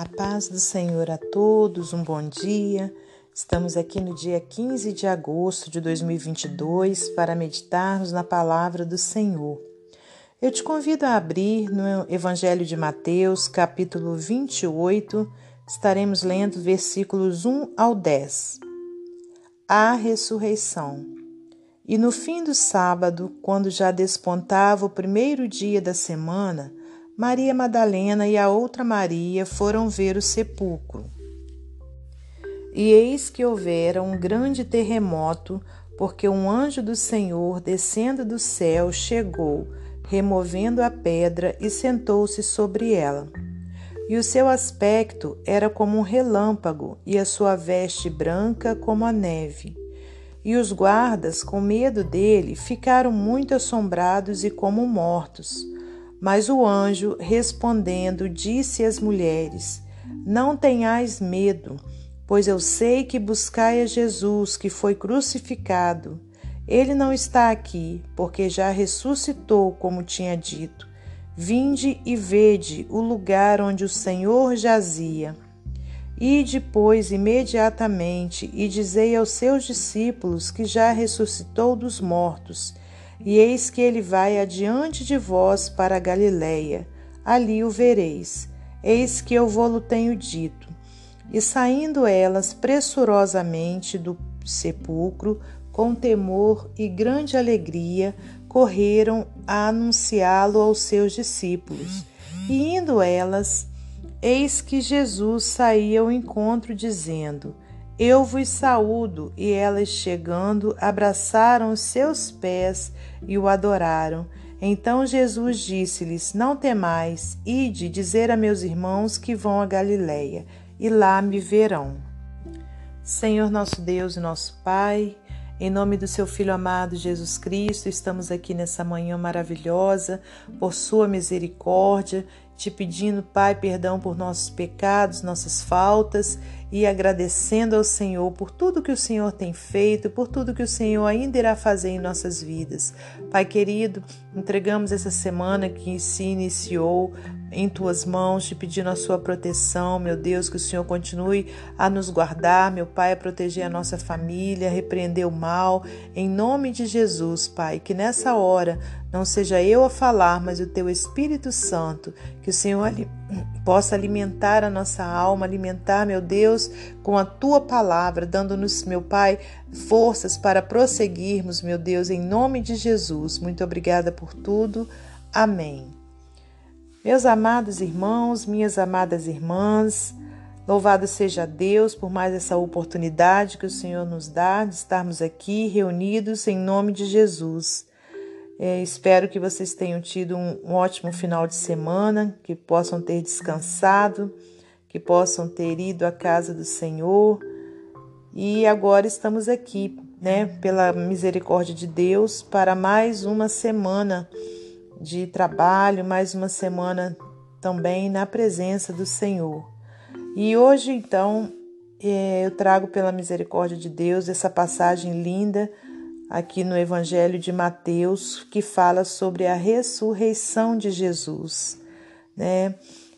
A paz do Senhor a todos, um bom dia. Estamos aqui no dia 15 de agosto de 2022 para meditarmos na palavra do Senhor. Eu te convido a abrir no Evangelho de Mateus, capítulo 28, estaremos lendo versículos 1 ao 10. A ressurreição. E no fim do sábado, quando já despontava o primeiro dia da semana, Maria Madalena e a outra Maria foram ver o sepulcro. E eis que houvera um grande terremoto, porque um anjo do Senhor, descendo do céu, chegou, removendo a pedra e sentou-se sobre ela. E o seu aspecto era como um relâmpago, e a sua veste branca como a neve. E os guardas, com medo dele, ficaram muito assombrados e como mortos. Mas o anjo, respondendo, disse às mulheres: Não tenhais medo, pois eu sei que buscai a Jesus, que foi crucificado. Ele não está aqui, porque já ressuscitou, como tinha dito. Vinde e vede o lugar onde o Senhor jazia. E depois, imediatamente, e dizei aos seus discípulos que já ressuscitou dos mortos e eis que ele vai adiante de vós para Galiléia, ali o vereis. Eis que eu vou-lo tenho dito. E saindo elas pressurosamente do sepulcro, com temor e grande alegria, correram a anunciá-lo aos seus discípulos. E indo elas, eis que Jesus saía ao encontro, dizendo: eu vos saúdo. E elas, chegando, abraçaram os seus pés e o adoraram. Então Jesus disse-lhes: Não temais, ide dizer a meus irmãos que vão a Galiléia, e lá me verão. Senhor nosso Deus e nosso Pai, em nome do seu Filho amado Jesus Cristo, estamos aqui nessa manhã maravilhosa, por sua misericórdia, te pedindo, Pai, perdão por nossos pecados, nossas faltas e agradecendo ao Senhor por tudo que o Senhor tem feito, por tudo que o Senhor ainda irá fazer em nossas vidas. Pai querido, entregamos essa semana que se iniciou em tuas mãos, te pedindo a sua proteção, meu Deus, que o Senhor continue a nos guardar, meu Pai, a proteger a nossa família, repreender o mal, em nome de Jesus, Pai, que nessa hora não seja eu a falar, mas o teu Espírito Santo, que o Senhor possa alimentar a nossa alma, alimentar, meu Deus, com a tua palavra, dando-nos, meu Pai, forças para prosseguirmos, meu Deus, em nome de Jesus. Muito obrigada por tudo. Amém. Meus amados irmãos, minhas amadas irmãs, louvado seja Deus por mais essa oportunidade que o Senhor nos dá de estarmos aqui reunidos em nome de Jesus. É, espero que vocês tenham tido um, um ótimo final de semana, que possam ter descansado, que possam ter ido à casa do Senhor. E agora estamos aqui, né, pela misericórdia de Deus, para mais uma semana de trabalho, mais uma semana também na presença do Senhor. E hoje, então, é, eu trago pela misericórdia de Deus essa passagem linda aqui no Evangelho de Mateus, que fala sobre a ressurreição de Jesus, né?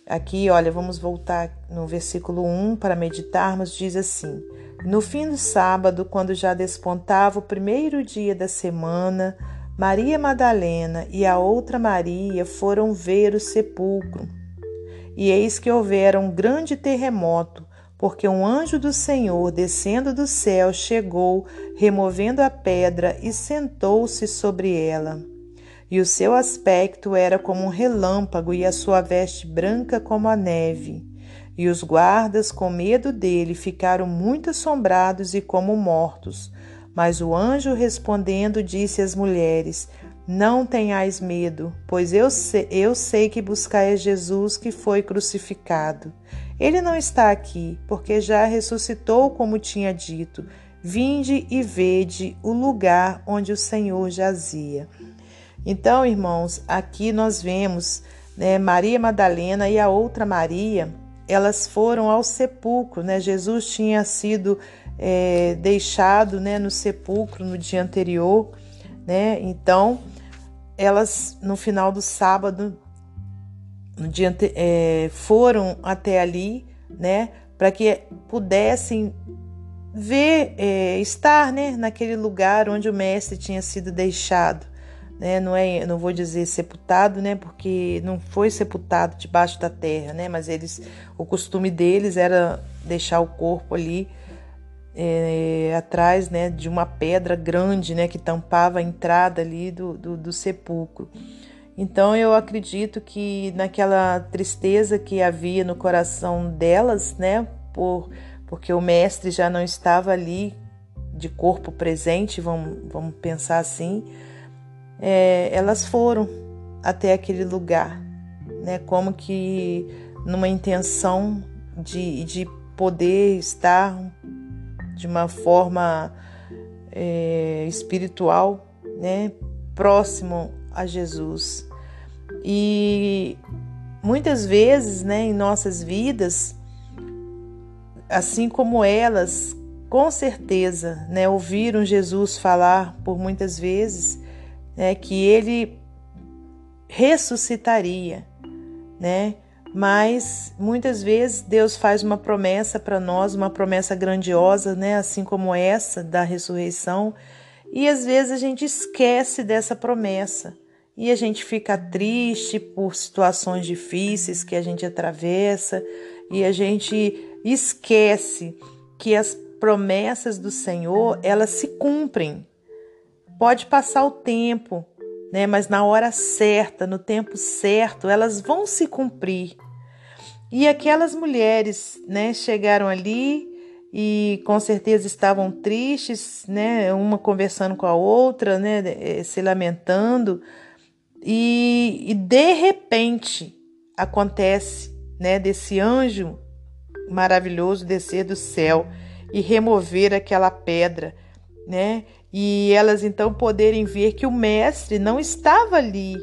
Aqui, olha, vamos voltar no versículo 1 para meditarmos, diz assim: No fim do sábado, quando já despontava o primeiro dia da semana, Maria Madalena e a outra Maria foram ver o sepulcro. E eis que houvera um grande terremoto, porque um anjo do Senhor, descendo do céu, chegou, removendo a pedra e sentou-se sobre ela. E o seu aspecto era como um relâmpago, e a sua veste branca como a neve. E os guardas, com medo dele, ficaram muito assombrados e como mortos. Mas o anjo respondendo disse às mulheres: Não tenhais medo, pois eu sei, eu sei que buscai a Jesus que foi crucificado. Ele não está aqui, porque já ressuscitou, como tinha dito. Vinde e vede o lugar onde o Senhor jazia. Então, irmãos, aqui nós vemos né, Maria Madalena e a outra Maria, elas foram ao sepulcro, né? Jesus tinha sido é, deixado né, no sepulcro no dia anterior, né? Então, elas no final do sábado no dia, é, foram até ali né? Para que pudessem ver, é, estar, né, naquele lugar onde o mestre tinha sido deixado, né? Não é, não vou dizer sepultado, né? Porque não foi sepultado debaixo da terra, né? Mas eles, o costume deles era deixar o corpo ali é, atrás, né, de uma pedra grande, né, que tampava a entrada ali do, do, do sepulcro. Então eu acredito que naquela tristeza que havia no coração delas, né, por porque o mestre já não estava ali de corpo presente, vamos, vamos pensar assim, é, elas foram até aquele lugar, né, como que numa intenção de, de poder estar de uma forma é, espiritual, né, próximo a Jesus. E muitas vezes, né, em nossas vidas, assim como elas, com certeza, né, ouviram Jesus falar por muitas vezes, né, que ele ressuscitaria, né? Mas muitas vezes Deus faz uma promessa para nós, uma promessa grandiosa, né, assim como essa da ressurreição, e às vezes a gente esquece dessa promessa e a gente fica triste por situações difíceis que a gente atravessa e a gente esquece que as promessas do Senhor, elas se cumprem. Pode passar o tempo, né, mas na hora certa, no tempo certo, elas vão se cumprir. E aquelas mulheres, né, chegaram ali e com certeza estavam tristes, né, uma conversando com a outra, né, eh, se lamentando, e, e de repente acontece, né, desse anjo maravilhoso descer do céu e remover aquela pedra, né? E elas então poderem ver que o mestre não estava ali,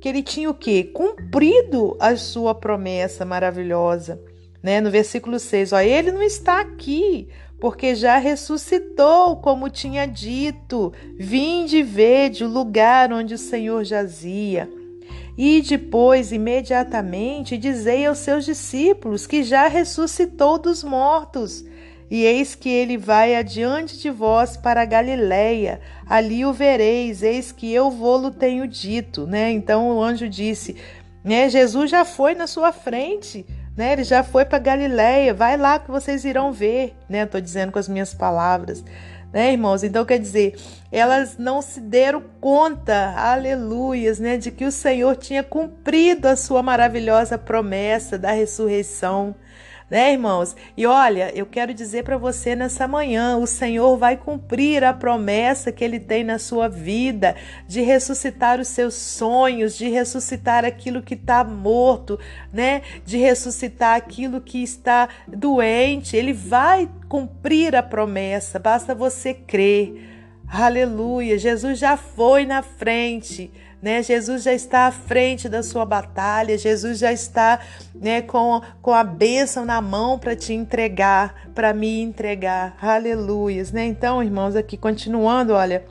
que ele tinha o quê? Cumprido a sua promessa maravilhosa, né? No versículo 6, ó, ele não está aqui, porque já ressuscitou, como tinha dito. Vinde e vede o lugar onde o Senhor jazia. E depois, imediatamente, dizei aos seus discípulos que já ressuscitou dos mortos. E eis que ele vai adiante de vós para Galiléia, ali o vereis, eis que eu vou-lo tenho dito, né? Então o anjo disse, né, Jesus já foi na sua frente, né? Ele já foi para Galiléia, vai lá que vocês irão ver, né? Estou dizendo com as minhas palavras, né, irmãos? Então quer dizer, elas não se deram conta, aleluias, né, de que o Senhor tinha cumprido a sua maravilhosa promessa da ressurreição né, irmãos? E olha, eu quero dizer para você nessa manhã: o Senhor vai cumprir a promessa que Ele tem na sua vida de ressuscitar os seus sonhos, de ressuscitar aquilo que está morto, né? De ressuscitar aquilo que está doente. Ele vai cumprir a promessa, basta você crer. Aleluia! Jesus já foi na frente né? Jesus já está à frente da sua batalha, Jesus já está né, com, com a bênção na mão para te entregar, para me entregar. Aleluias, né? Então, irmãos, aqui continuando, olha,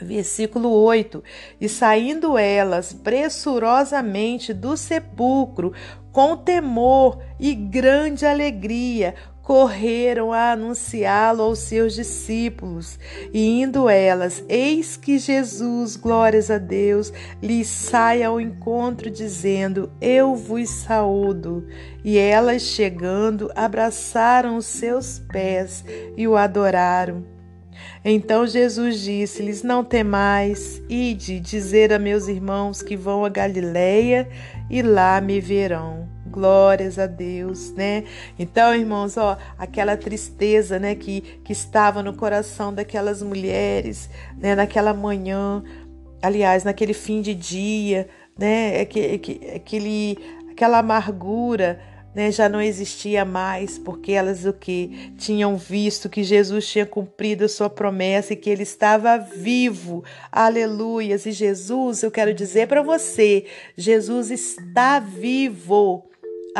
Versículo 8: E saindo elas pressurosamente do sepulcro, com temor e grande alegria, correram a anunciá-lo aos seus discípulos. E indo elas, eis que Jesus, glórias a Deus, lhes sai ao encontro, dizendo: Eu vos saúdo. E elas, chegando, abraçaram os seus pés e o adoraram. Então Jesus disse-lhes: Não temais, ide dizer a meus irmãos que vão a Galiléia e lá me verão. Glórias a Deus, né? Então, irmãos, ó, aquela tristeza, né, que, que estava no coração daquelas mulheres, né, naquela manhã, aliás, naquele fim de dia, né, aquele, aquele aquela amargura, né, já não existia mais, porque elas o que tinham visto que Jesus tinha cumprido a sua promessa e que ele estava vivo. Aleluias! E Jesus, eu quero dizer para você, Jesus está vivo.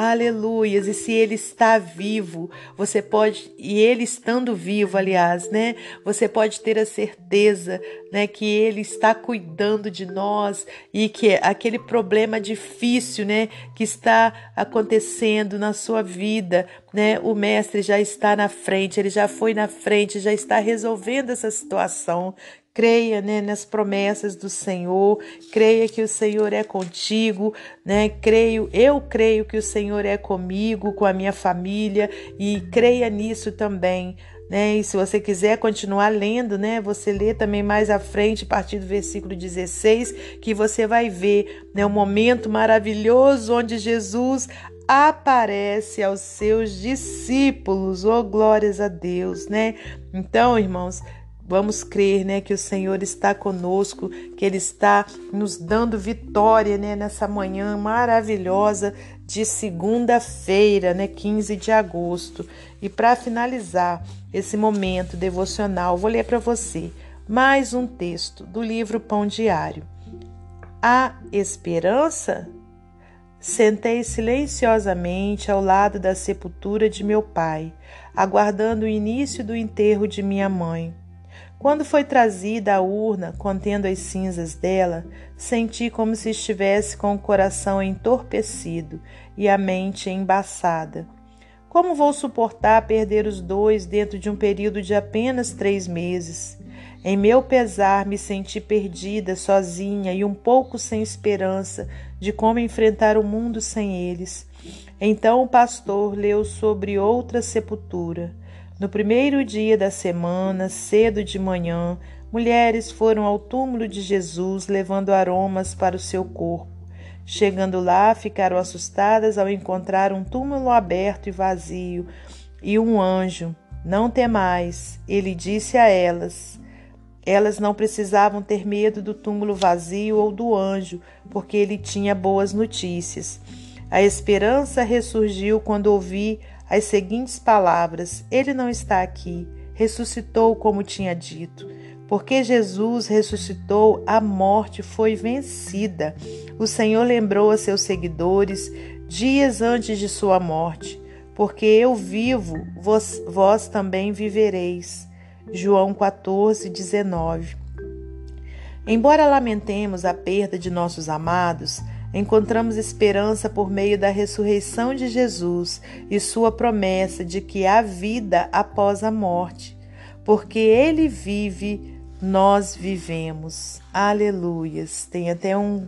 Aleluias. E se ele está vivo, você pode, e ele estando vivo, aliás, né? Você pode ter a certeza, né, que ele está cuidando de nós e que aquele problema difícil, né, que está acontecendo na sua vida, né? O mestre já está na frente, ele já foi na frente, já está resolvendo essa situação creia né, nas promessas do Senhor, creia que o Senhor é contigo, né? Creio, eu creio que o Senhor é comigo, com a minha família e creia nisso também. Né? E se você quiser continuar lendo, né, você lê também mais à frente, a partir do versículo 16, que você vai ver né, um momento maravilhoso onde Jesus aparece aos seus discípulos. Oh, glórias a Deus, né? Então, irmãos, Vamos crer, né, que o Senhor está conosco, que Ele está nos dando vitória, né, nessa manhã maravilhosa de segunda-feira, né, 15 de agosto. E para finalizar esse momento devocional, vou ler para você mais um texto do livro Pão Diário. A esperança? Sentei silenciosamente ao lado da sepultura de meu pai, aguardando o início do enterro de minha mãe. Quando foi trazida a urna contendo as cinzas dela, senti como se estivesse com o coração entorpecido e a mente embaçada. Como vou suportar perder os dois dentro de um período de apenas três meses? Em meu pesar, me senti perdida, sozinha e um pouco sem esperança de como enfrentar o mundo sem eles. Então o pastor leu sobre outra sepultura. No primeiro dia da semana, cedo de manhã, mulheres foram ao túmulo de Jesus levando aromas para o seu corpo. Chegando lá, ficaram assustadas ao encontrar um túmulo aberto e vazio e um anjo. Não temais, ele disse a elas. Elas não precisavam ter medo do túmulo vazio ou do anjo, porque ele tinha boas notícias. A esperança ressurgiu quando ouvi as seguintes palavras: Ele não está aqui, ressuscitou como tinha dito. Porque Jesus ressuscitou, a morte foi vencida. O Senhor lembrou a seus seguidores dias antes de sua morte. Porque eu vivo, vós, vós também vivereis. João 14, 19. Embora lamentemos a perda de nossos amados, encontramos esperança por meio da ressurreição de Jesus e sua promessa de que há vida após a morte. Porque ele vive, nós vivemos. Aleluias. Tem até um,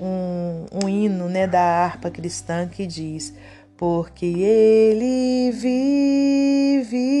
um, um hino né, da harpa cristã que diz: Porque ele vive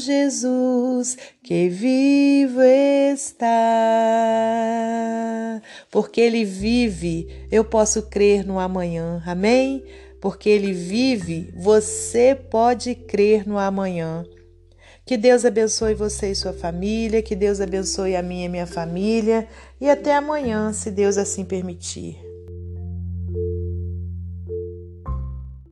Jesus que vivo está. Porque Ele vive, eu posso crer no amanhã. Amém? Porque Ele vive, você pode crer no amanhã. Que Deus abençoe você e sua família, que Deus abençoe a minha e minha família, e até amanhã, se Deus assim permitir.